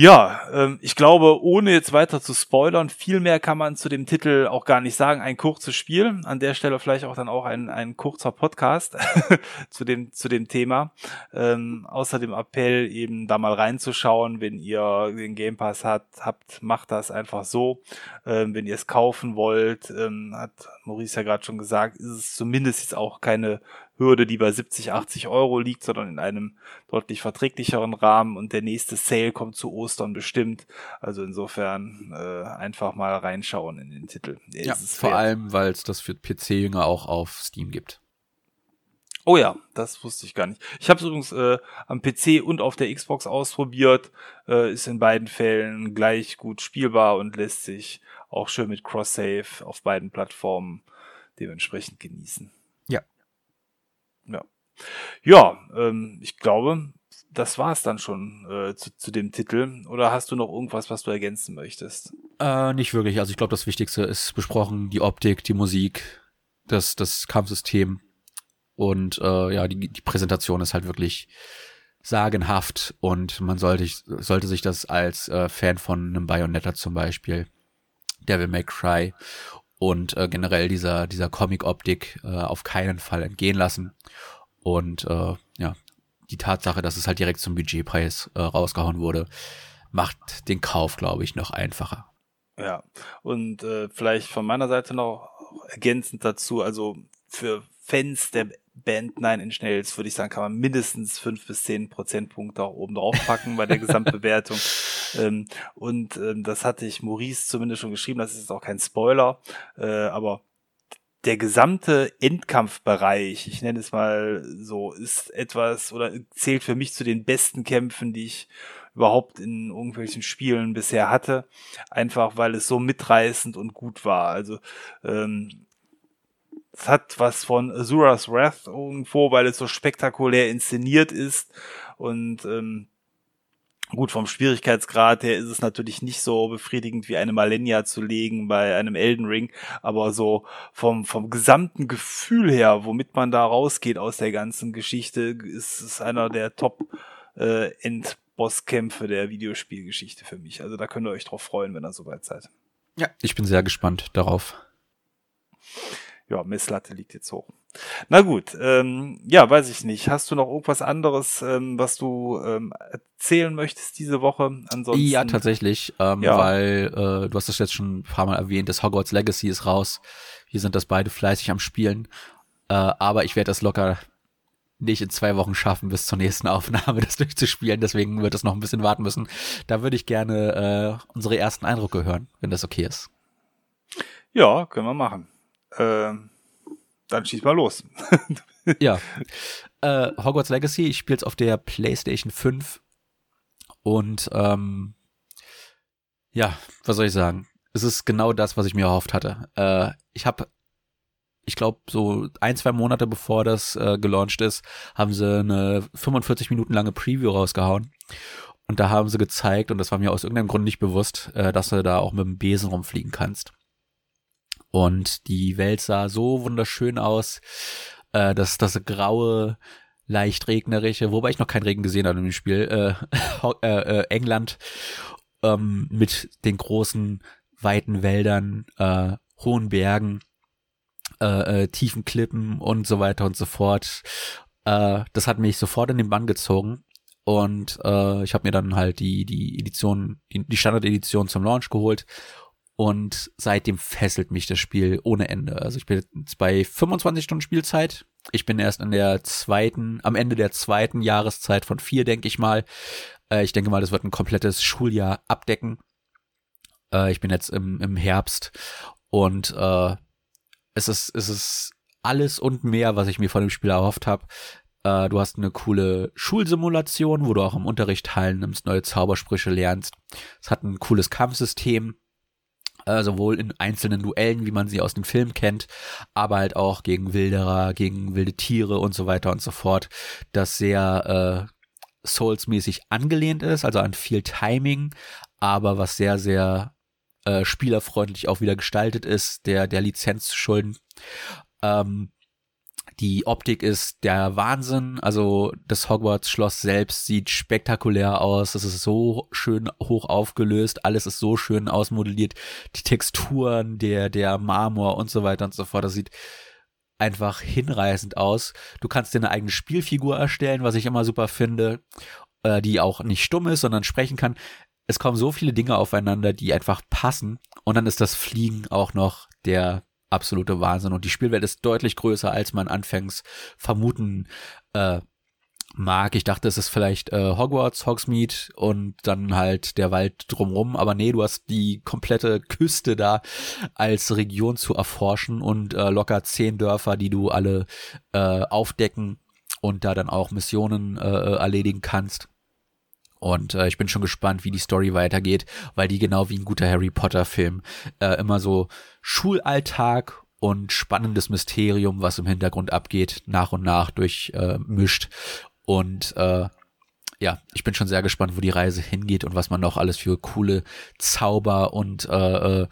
Ja, ähm, ich glaube, ohne jetzt weiter zu spoilern, viel mehr kann man zu dem Titel auch gar nicht sagen. Ein kurzes Spiel, an der Stelle vielleicht auch dann auch ein, ein kurzer Podcast zu dem zu dem Thema. Ähm, außer dem Appell eben da mal reinzuschauen, wenn ihr den Game Pass habt, habt macht das einfach so. Ähm, wenn ihr es kaufen wollt, ähm, hat Maurice ja gerade schon gesagt, ist es zumindest jetzt auch keine Hürde, die bei 70, 80 Euro liegt, sondern in einem deutlich verträglicheren Rahmen und der nächste Sale kommt zu Ostern bestimmt. Also insofern äh, einfach mal reinschauen in den Titel. Der ja, vor allem, weil es das für PC-Jünger auch auf Steam gibt. Oh ja, das wusste ich gar nicht. Ich habe es übrigens äh, am PC und auf der Xbox ausprobiert. Äh, ist in beiden Fällen gleich gut spielbar und lässt sich auch schön mit Cross-Save auf beiden Plattformen dementsprechend genießen. Ja, ja ähm, ich glaube, das war es dann schon äh, zu, zu dem Titel. Oder hast du noch irgendwas, was du ergänzen möchtest? Äh, nicht wirklich. Also ich glaube, das Wichtigste ist besprochen, die Optik, die Musik, das, das Kampfsystem und äh, ja, die, die Präsentation ist halt wirklich sagenhaft und man sollte, sollte sich das als äh, Fan von einem Bayonetta zum Beispiel, Devil May Cry und äh, generell dieser, dieser Comic-Optik äh, auf keinen Fall entgehen lassen. Und äh, ja, die Tatsache, dass es halt direkt zum Budgetpreis äh, rausgehauen wurde, macht den Kauf, glaube ich, noch einfacher. Ja, und äh, vielleicht von meiner Seite noch ergänzend dazu, also für Fans der Band Nine Inch Nails, würde ich sagen, kann man mindestens fünf bis zehn Prozentpunkte auch oben drauf packen bei der Gesamtbewertung. ähm, und ähm, das hatte ich Maurice zumindest schon geschrieben, das ist jetzt auch kein Spoiler, äh, aber der gesamte Endkampfbereich, ich nenne es mal so, ist etwas oder zählt für mich zu den besten Kämpfen, die ich überhaupt in irgendwelchen Spielen bisher hatte. Einfach weil es so mitreißend und gut war. Also ähm, es hat was von Azura's Wrath irgendwo, weil es so spektakulär inszeniert ist und ähm, Gut, vom Schwierigkeitsgrad her ist es natürlich nicht so befriedigend wie eine Malenia zu legen bei einem Elden Ring, aber so vom, vom gesamten Gefühl her, womit man da rausgeht aus der ganzen Geschichte, ist es einer der Top äh, Endbosskämpfe der Videospielgeschichte für mich. Also da könnt ihr euch drauf freuen, wenn ihr soweit seid. Ja, ich bin sehr gespannt darauf. Ja, Messlatte liegt jetzt hoch. Na gut, ähm, ja, weiß ich nicht. Hast du noch irgendwas anderes, ähm, was du ähm, erzählen möchtest diese Woche? Ansonsten. Ja, tatsächlich, ähm, ja. weil äh, du hast das jetzt schon ein paar Mal erwähnt, das Hogwarts Legacy ist raus. Wir sind das beide fleißig am Spielen. Äh, aber ich werde das locker nicht in zwei Wochen schaffen, bis zur nächsten Aufnahme das durchzuspielen. Deswegen wird es noch ein bisschen warten müssen. Da würde ich gerne äh, unsere ersten Eindrücke hören, wenn das okay ist. Ja, können wir machen. Ähm dann schieß mal los. ja. Äh, Hogwarts Legacy, ich spiele es auf der PlayStation 5 und ähm, ja, was soll ich sagen? Es ist genau das, was ich mir erhofft hatte. Äh, ich habe, ich glaube, so ein, zwei Monate bevor das äh, gelauncht ist, haben sie eine 45 Minuten lange Preview rausgehauen. Und da haben sie gezeigt, und das war mir aus irgendeinem Grund nicht bewusst, äh, dass du da auch mit dem Besen rumfliegen kannst. Und die Welt sah so wunderschön aus, äh, dass das graue, leicht regnerische, wobei ich noch keinen Regen gesehen habe im Spiel, äh, äh, äh, England ähm, mit den großen, weiten Wäldern, äh, hohen Bergen, äh, äh, tiefen Klippen und so weiter und so fort. Äh, das hat mich sofort in den Bann gezogen. Und äh, ich habe mir dann halt die, die Edition, die, die Standard-Edition zum Launch geholt und seitdem fesselt mich das Spiel ohne Ende. Also ich bin jetzt bei 25 Stunden Spielzeit. Ich bin erst in der zweiten, am Ende der zweiten Jahreszeit von vier, denke ich mal. Äh, ich denke mal, das wird ein komplettes Schuljahr abdecken. Äh, ich bin jetzt im, im Herbst und äh, es ist, es ist alles und mehr, was ich mir von dem Spiel erhofft habe. Äh, du hast eine coole Schulsimulation, wo du auch im Unterricht teilnimmst, neue Zaubersprüche lernst. Es hat ein cooles Kampfsystem äh, sowohl in einzelnen Duellen, wie man sie aus dem Film kennt, aber halt auch gegen Wilderer, gegen wilde Tiere und so weiter und so fort, das sehr äh, Souls-mäßig angelehnt ist, also an viel Timing, aber was sehr, sehr äh, spielerfreundlich auch wieder gestaltet ist, der, der Lizenz schulden. Ähm, die Optik ist der Wahnsinn. Also das Hogwarts-Schloss selbst sieht spektakulär aus. Es ist so schön hoch aufgelöst. Alles ist so schön ausmodelliert. Die Texturen, der, der Marmor und so weiter und so fort. Das sieht einfach hinreißend aus. Du kannst dir eine eigene Spielfigur erstellen, was ich immer super finde, äh, die auch nicht stumm ist, sondern sprechen kann. Es kommen so viele Dinge aufeinander, die einfach passen. Und dann ist das Fliegen auch noch der absolute Wahnsinn. Und die Spielwelt ist deutlich größer, als man anfangs vermuten äh, mag. Ich dachte, es ist vielleicht äh, Hogwarts, Hogsmeade und dann halt der Wald drumrum. Aber nee, du hast die komplette Küste da als Region zu erforschen und äh, locker zehn Dörfer, die du alle äh, aufdecken und da dann auch Missionen äh, erledigen kannst. Und äh, ich bin schon gespannt, wie die Story weitergeht, weil die genau wie ein guter Harry Potter Film äh, immer so Schulalltag und spannendes Mysterium, was im Hintergrund abgeht, nach und nach durchmischt. Äh, und äh, ja, ich bin schon sehr gespannt, wo die Reise hingeht und was man noch alles für coole Zauber und äh, äh,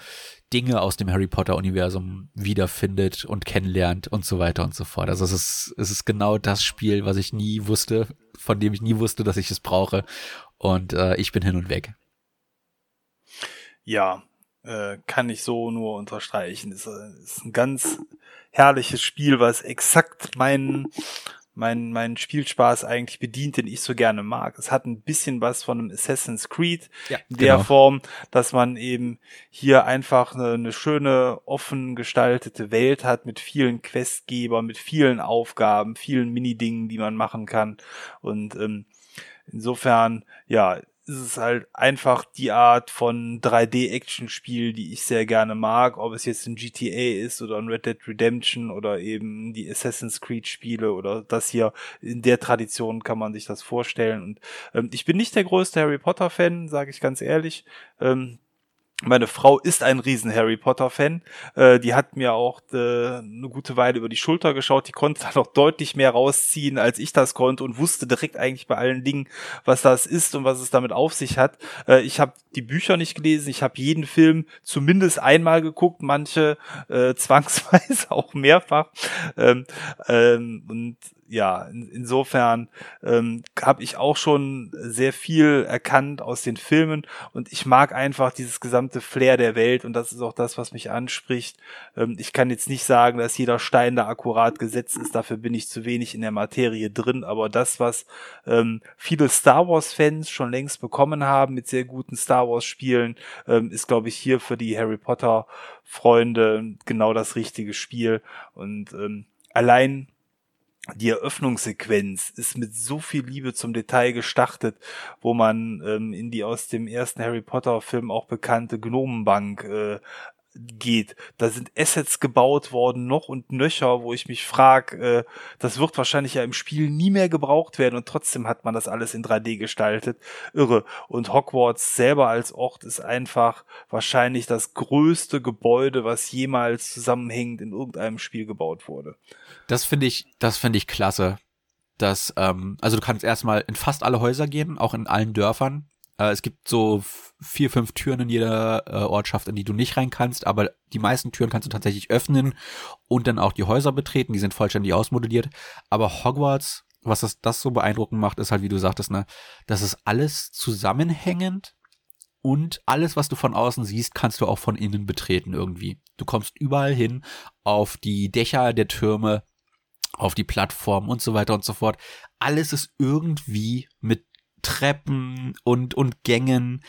Dinge aus dem Harry Potter Universum wiederfindet und kennenlernt und so weiter und so fort. Also es ist, es ist genau das Spiel, was ich nie wusste, von dem ich nie wusste, dass ich es brauche. Und äh, ich bin hin und weg. Ja, äh, kann ich so nur unterstreichen. Es ist ein ganz herrliches Spiel, was exakt meinen mein, mein Spielspaß eigentlich bedient, den ich so gerne mag. Es hat ein bisschen was von einem Assassin's Creed ja, in der genau. Form, dass man eben hier einfach eine, eine schöne, offen gestaltete Welt hat mit vielen Questgebern, mit vielen Aufgaben, vielen Mini-Dingen, die man machen kann. Und ähm, insofern, ja, ist es halt einfach die Art von 3D-Action-Spiel, die ich sehr gerne mag, ob es jetzt ein GTA ist oder ein Red Dead Redemption oder eben die Assassin's Creed-Spiele oder das hier. In der Tradition kann man sich das vorstellen. Und ähm, ich bin nicht der größte Harry Potter-Fan, sage ich ganz ehrlich. Ähm, meine Frau ist ein riesen Harry Potter Fan. Äh, die hat mir auch äh, eine gute Weile über die Schulter geschaut. Die konnte da noch deutlich mehr rausziehen, als ich das konnte und wusste direkt eigentlich bei allen Dingen, was das ist und was es damit auf sich hat. Äh, ich habe die Bücher nicht gelesen. Ich habe jeden Film zumindest einmal geguckt, manche äh, zwangsweise auch mehrfach. Ähm, ähm, und ja, in, insofern ähm, habe ich auch schon sehr viel erkannt aus den Filmen und ich mag einfach dieses gesamte Flair der Welt und das ist auch das, was mich anspricht. Ähm, ich kann jetzt nicht sagen, dass jeder Stein da akkurat gesetzt ist, dafür bin ich zu wenig in der Materie drin, aber das, was ähm, viele Star Wars-Fans schon längst bekommen haben mit sehr guten Star Wars-Spielen, ähm, ist, glaube ich, hier für die Harry Potter Freunde genau das richtige Spiel und ähm, allein die Eröffnungssequenz ist mit so viel Liebe zum Detail gestartet, wo man ähm, in die aus dem ersten Harry Potter Film auch bekannte Gnomenbank äh, geht. Da sind Assets gebaut worden, noch und nöcher, wo ich mich frage, äh, das wird wahrscheinlich ja im Spiel nie mehr gebraucht werden und trotzdem hat man das alles in 3D gestaltet. Irre. Und Hogwarts selber als Ort ist einfach wahrscheinlich das größte Gebäude, was jemals zusammenhängend in irgendeinem Spiel gebaut wurde. Das finde ich, das finde ich klasse. Das, ähm, also du kannst erstmal in fast alle Häuser gehen, auch in allen Dörfern. Äh, es gibt so vier, fünf Türen in jeder äh, Ortschaft, in die du nicht rein kannst, aber die meisten Türen kannst du tatsächlich öffnen und dann auch die Häuser betreten, die sind vollständig ausmodelliert. Aber Hogwarts, was das, das so beeindruckend macht, ist halt, wie du sagtest, ne, das ist alles zusammenhängend und alles, was du von außen siehst, kannst du auch von innen betreten irgendwie. Du kommst überall hin, auf die Dächer der Türme, auf die Plattform und so weiter und so fort. Alles ist irgendwie mit Treppen und, und Gängen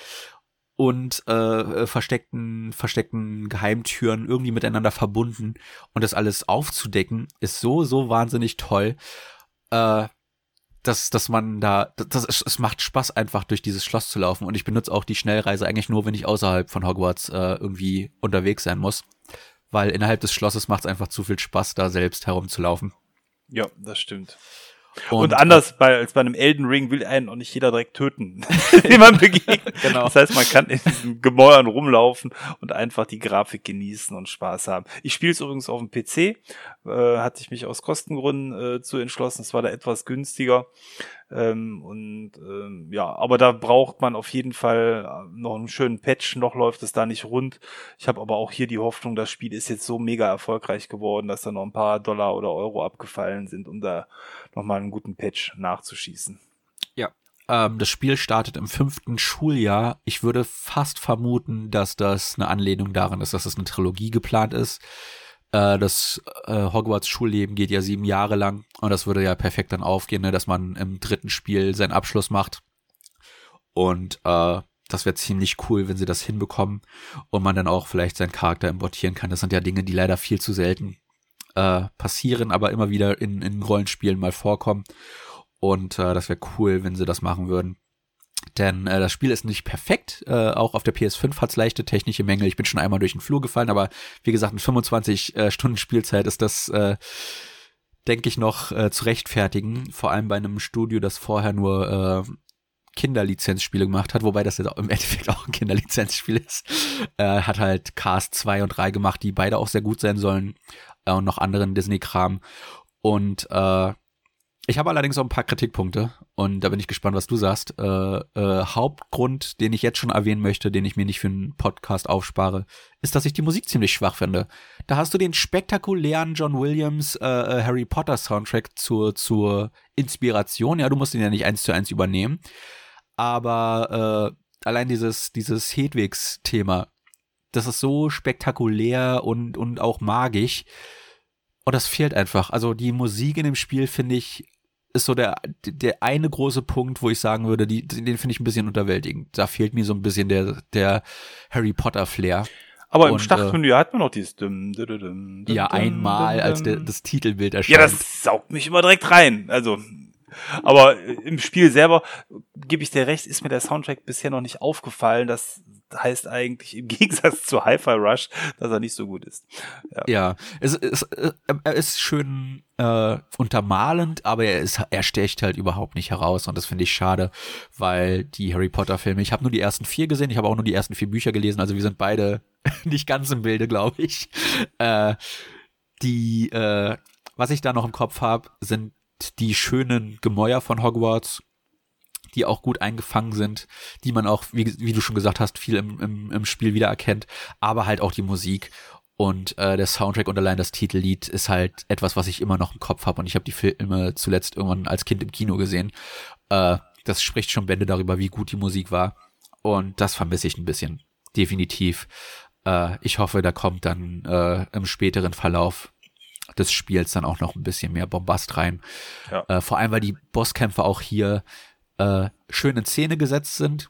und äh, versteckten, versteckten Geheimtüren irgendwie miteinander verbunden und das alles aufzudecken, ist so, so wahnsinnig toll, äh, dass, dass man da, das, es macht Spaß einfach durch dieses Schloss zu laufen und ich benutze auch die Schnellreise eigentlich nur, wenn ich außerhalb von Hogwarts äh, irgendwie unterwegs sein muss, weil innerhalb des Schlosses macht es einfach zu viel Spaß, da selbst herumzulaufen. Ja, das stimmt. Und, und anders bei, als bei einem Elden Ring will einen auch nicht jeder direkt töten, dem man begegnet. genau. Das heißt, man kann in diesen Gemäuern rumlaufen und einfach die Grafik genießen und Spaß haben. Ich spiele es übrigens auf dem PC, äh, hatte ich mich aus Kostengründen äh, zu entschlossen. Es war da etwas günstiger. Ähm, und ähm, ja, aber da braucht man auf jeden Fall äh, noch einen schönen Patch. Noch läuft es da nicht rund. Ich habe aber auch hier die Hoffnung, das Spiel ist jetzt so mega erfolgreich geworden, dass da noch ein paar Dollar oder Euro abgefallen sind, um da nochmal einen guten Patch nachzuschießen. Ja. Ähm, das Spiel startet im fünften Schuljahr. Ich würde fast vermuten, dass das eine Anlehnung daran ist, dass es das eine Trilogie geplant ist. Äh, das äh, Hogwarts Schulleben geht ja sieben Jahre lang und das würde ja perfekt dann aufgehen, ne, dass man im dritten Spiel seinen Abschluss macht. Und äh, das wäre ziemlich cool, wenn sie das hinbekommen und man dann auch vielleicht seinen Charakter importieren kann. Das sind ja Dinge, die leider viel zu selten äh, passieren, aber immer wieder in, in Rollenspielen mal vorkommen. Und äh, das wäre cool, wenn sie das machen würden. Denn äh, das Spiel ist nicht perfekt. Äh, auch auf der PS5 hat es leichte technische Mängel. Ich bin schon einmal durch den Flur gefallen, aber wie gesagt, mit 25 äh, Stunden Spielzeit ist das, äh, denke ich, noch äh, zu rechtfertigen. Vor allem bei einem Studio, das vorher nur äh, Kinderlizenzspiele gemacht hat, wobei das jetzt im Endeffekt auch ein Kinderlizenzspiel ist. Äh, hat halt Cast 2 und 3 gemacht, die beide auch sehr gut sein sollen. Äh, und noch anderen Disney-Kram. Und äh, ich habe allerdings auch ein paar Kritikpunkte und da bin ich gespannt, was du sagst. Äh, äh, Hauptgrund, den ich jetzt schon erwähnen möchte, den ich mir nicht für einen Podcast aufspare, ist, dass ich die Musik ziemlich schwach finde. Da hast du den spektakulären John Williams äh, äh Harry Potter Soundtrack zur, zur Inspiration. Ja, du musst ihn ja nicht eins zu eins übernehmen. Aber äh, allein dieses, dieses Hedwigs-Thema, das ist so spektakulär und, und auch magisch. Und das fehlt einfach. Also die Musik in dem Spiel finde ich ist so der, der eine große Punkt, wo ich sagen würde, die, den finde ich ein bisschen unterwältigend. Da fehlt mir so ein bisschen der, der Harry Potter Flair. Aber im Startmenü äh, hat man noch dieses dum, dum, dum, Ja, einmal, als der, das Titelbild erscheint. Ja, das saugt mich immer direkt rein. Also, aber im Spiel selber, gebe ich dir recht, ist mir der Soundtrack bisher noch nicht aufgefallen. Das heißt eigentlich im Gegensatz zu Hi-Fi Rush, dass er nicht so gut ist. Ja, ja es, es, er ist schön äh, untermalend, aber er, ist, er stecht halt überhaupt nicht heraus und das finde ich schade, weil die Harry Potter Filme, ich habe nur die ersten vier gesehen, ich habe auch nur die ersten vier Bücher gelesen, also wir sind beide nicht ganz im Bilde, glaube ich. Äh, die, äh, was ich da noch im Kopf habe, sind die schönen Gemäuer von Hogwarts, die auch gut eingefangen sind, die man auch, wie, wie du schon gesagt hast, viel im, im, im Spiel wiedererkennt, aber halt auch die Musik. Und äh, der Soundtrack und allein das Titellied ist halt etwas, was ich immer noch im Kopf habe. Und ich habe die Filme zuletzt irgendwann als Kind im Kino gesehen. Äh, das spricht schon Bände darüber, wie gut die Musik war. Und das vermisse ich ein bisschen. Definitiv. Äh, ich hoffe, da kommt dann äh, im späteren Verlauf des Spiels dann auch noch ein bisschen mehr Bombast rein. Ja. Äh, vor allem, weil die Bosskämpfe auch hier äh, Szene gesetzt sind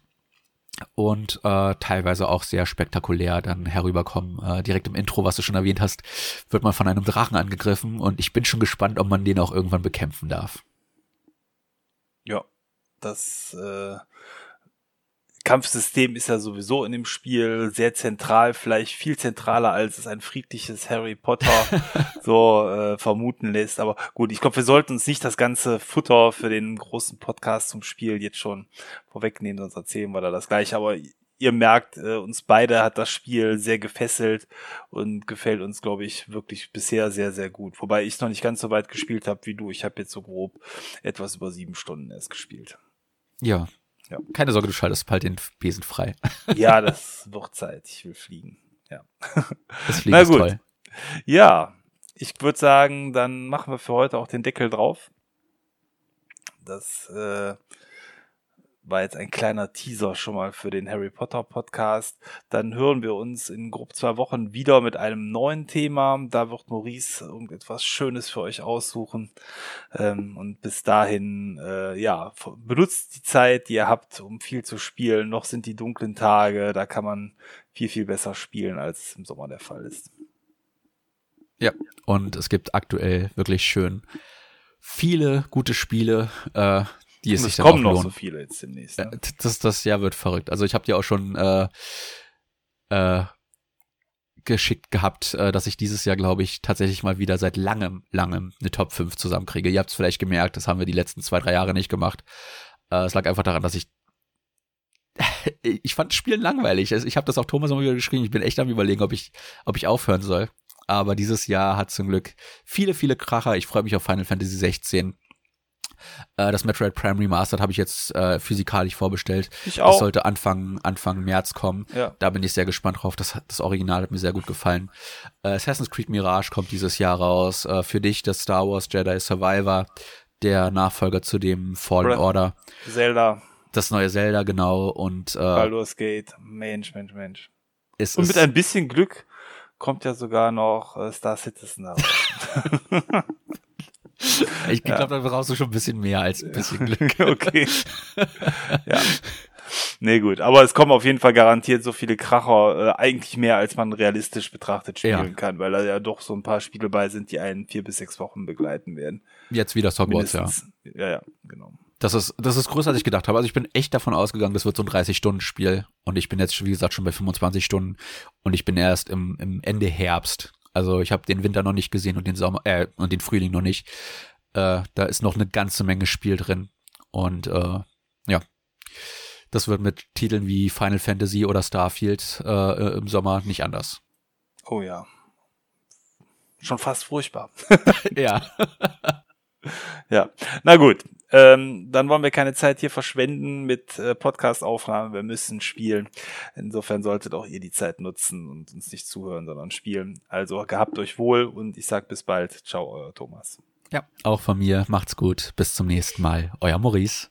und äh, teilweise auch sehr spektakulär dann herüberkommen. Äh, direkt im Intro, was du schon erwähnt hast, wird man von einem Drachen angegriffen und ich bin schon gespannt, ob man den auch irgendwann bekämpfen darf. Ja, das äh, Kampfsystem ist ja sowieso in dem Spiel sehr zentral, vielleicht viel zentraler, als es ein friedliches Harry Potter so äh, vermuten lässt. Aber gut, ich glaube, wir sollten uns nicht das ganze Futter für den großen Podcast zum Spiel jetzt schon vorwegnehmen, sonst erzählen wir da das gleiche. Aber ihr merkt, äh, uns beide hat das Spiel sehr gefesselt und gefällt uns, glaube ich, wirklich bisher sehr, sehr gut. Wobei ich noch nicht ganz so weit gespielt habe wie du. Ich habe jetzt so grob etwas über sieben Stunden erst gespielt. Ja, ja. Keine Sorge, du schaltest bald den Besen frei. Ja, das wird Zeit. Ich will fliegen. Ja. Das Fliegen ist toll. Ja, ich würde sagen, dann machen wir für heute auch den Deckel drauf. Das äh, war jetzt ein kleiner Teaser schon mal für den Harry Potter Podcast. Dann hören wir uns in grob zwei Wochen wieder mit einem neuen Thema. Da wird Maurice irgendetwas Schönes für euch aussuchen. Ähm, und bis dahin, äh, ja, benutzt die Zeit, die ihr habt, um viel zu spielen. Noch sind die dunklen Tage, da kann man viel, viel besser spielen, als im Sommer der Fall ist. Ja, und es gibt aktuell wirklich schön viele gute Spiele, äh, die es, es kommen noch so viele jetzt demnächst. Ne? Das, das Jahr wird verrückt. Also ich habe dir auch schon äh, äh, geschickt gehabt, äh, dass ich dieses Jahr, glaube ich, tatsächlich mal wieder seit langem, langem eine Top 5 zusammenkriege. Ihr habt es vielleicht gemerkt, das haben wir die letzten zwei, drei Jahre nicht gemacht. Äh, es lag einfach daran, dass ich ich fand Spielen langweilig. Ich habe das auch Thomas immer wieder geschrieben. Ich bin echt am überlegen, ob ich, ob ich aufhören soll. Aber dieses Jahr hat zum Glück viele, viele Kracher. Ich freue mich auf Final Fantasy 16. Äh, das Metroid Prime Remastered habe ich jetzt äh, physikalisch vorbestellt. Ich auch. Das sollte Anfang, Anfang März kommen. Ja. Da bin ich sehr gespannt drauf. Das, das Original hat mir sehr gut gefallen. Äh, Assassin's Creed Mirage kommt dieses Jahr raus. Äh, für dich das Star Wars Jedi Survivor, der Nachfolger zu dem Fallen Breath Order. Zelda. Das neue Zelda, genau. Und äh, Baldur's Gate. Mensch, Mensch, Mensch. Ist, Und mit ein bisschen Glück kommt ja sogar noch äh, Star Citizen raus. Ich glaube, ja. da brauchst du schon ein bisschen mehr als ein bisschen Glück. okay. ja. Nee, gut. Aber es kommen auf jeden Fall garantiert so viele Kracher, äh, eigentlich mehr, als man realistisch betrachtet spielen ja. kann, weil da ja doch so ein paar Spiele bei sind, die einen vier bis sechs Wochen begleiten werden. Jetzt wieder Hogwarts, ja. Ja, ja, genau. Das ist, das ist größer, als ich gedacht habe. Also ich bin echt davon ausgegangen, das wird so ein 30-Stunden-Spiel. Und ich bin jetzt, wie gesagt, schon bei 25 Stunden. Und ich bin erst im, im Ende Herbst also ich habe den Winter noch nicht gesehen und den Sommer äh, und den Frühling noch nicht. Äh, da ist noch eine ganze Menge Spiel drin und äh, ja, das wird mit Titeln wie Final Fantasy oder Starfield äh, im Sommer nicht anders. Oh ja, schon fast furchtbar. ja. ja, na gut. Ähm, dann wollen wir keine Zeit hier verschwenden mit äh, Podcast-Aufnahmen. Wir müssen spielen. Insofern solltet auch ihr die Zeit nutzen und uns nicht zuhören, sondern spielen. Also gehabt euch wohl und ich sag bis bald. Ciao, euer Thomas. Ja, auch von mir. Macht's gut. Bis zum nächsten Mal. Euer Maurice.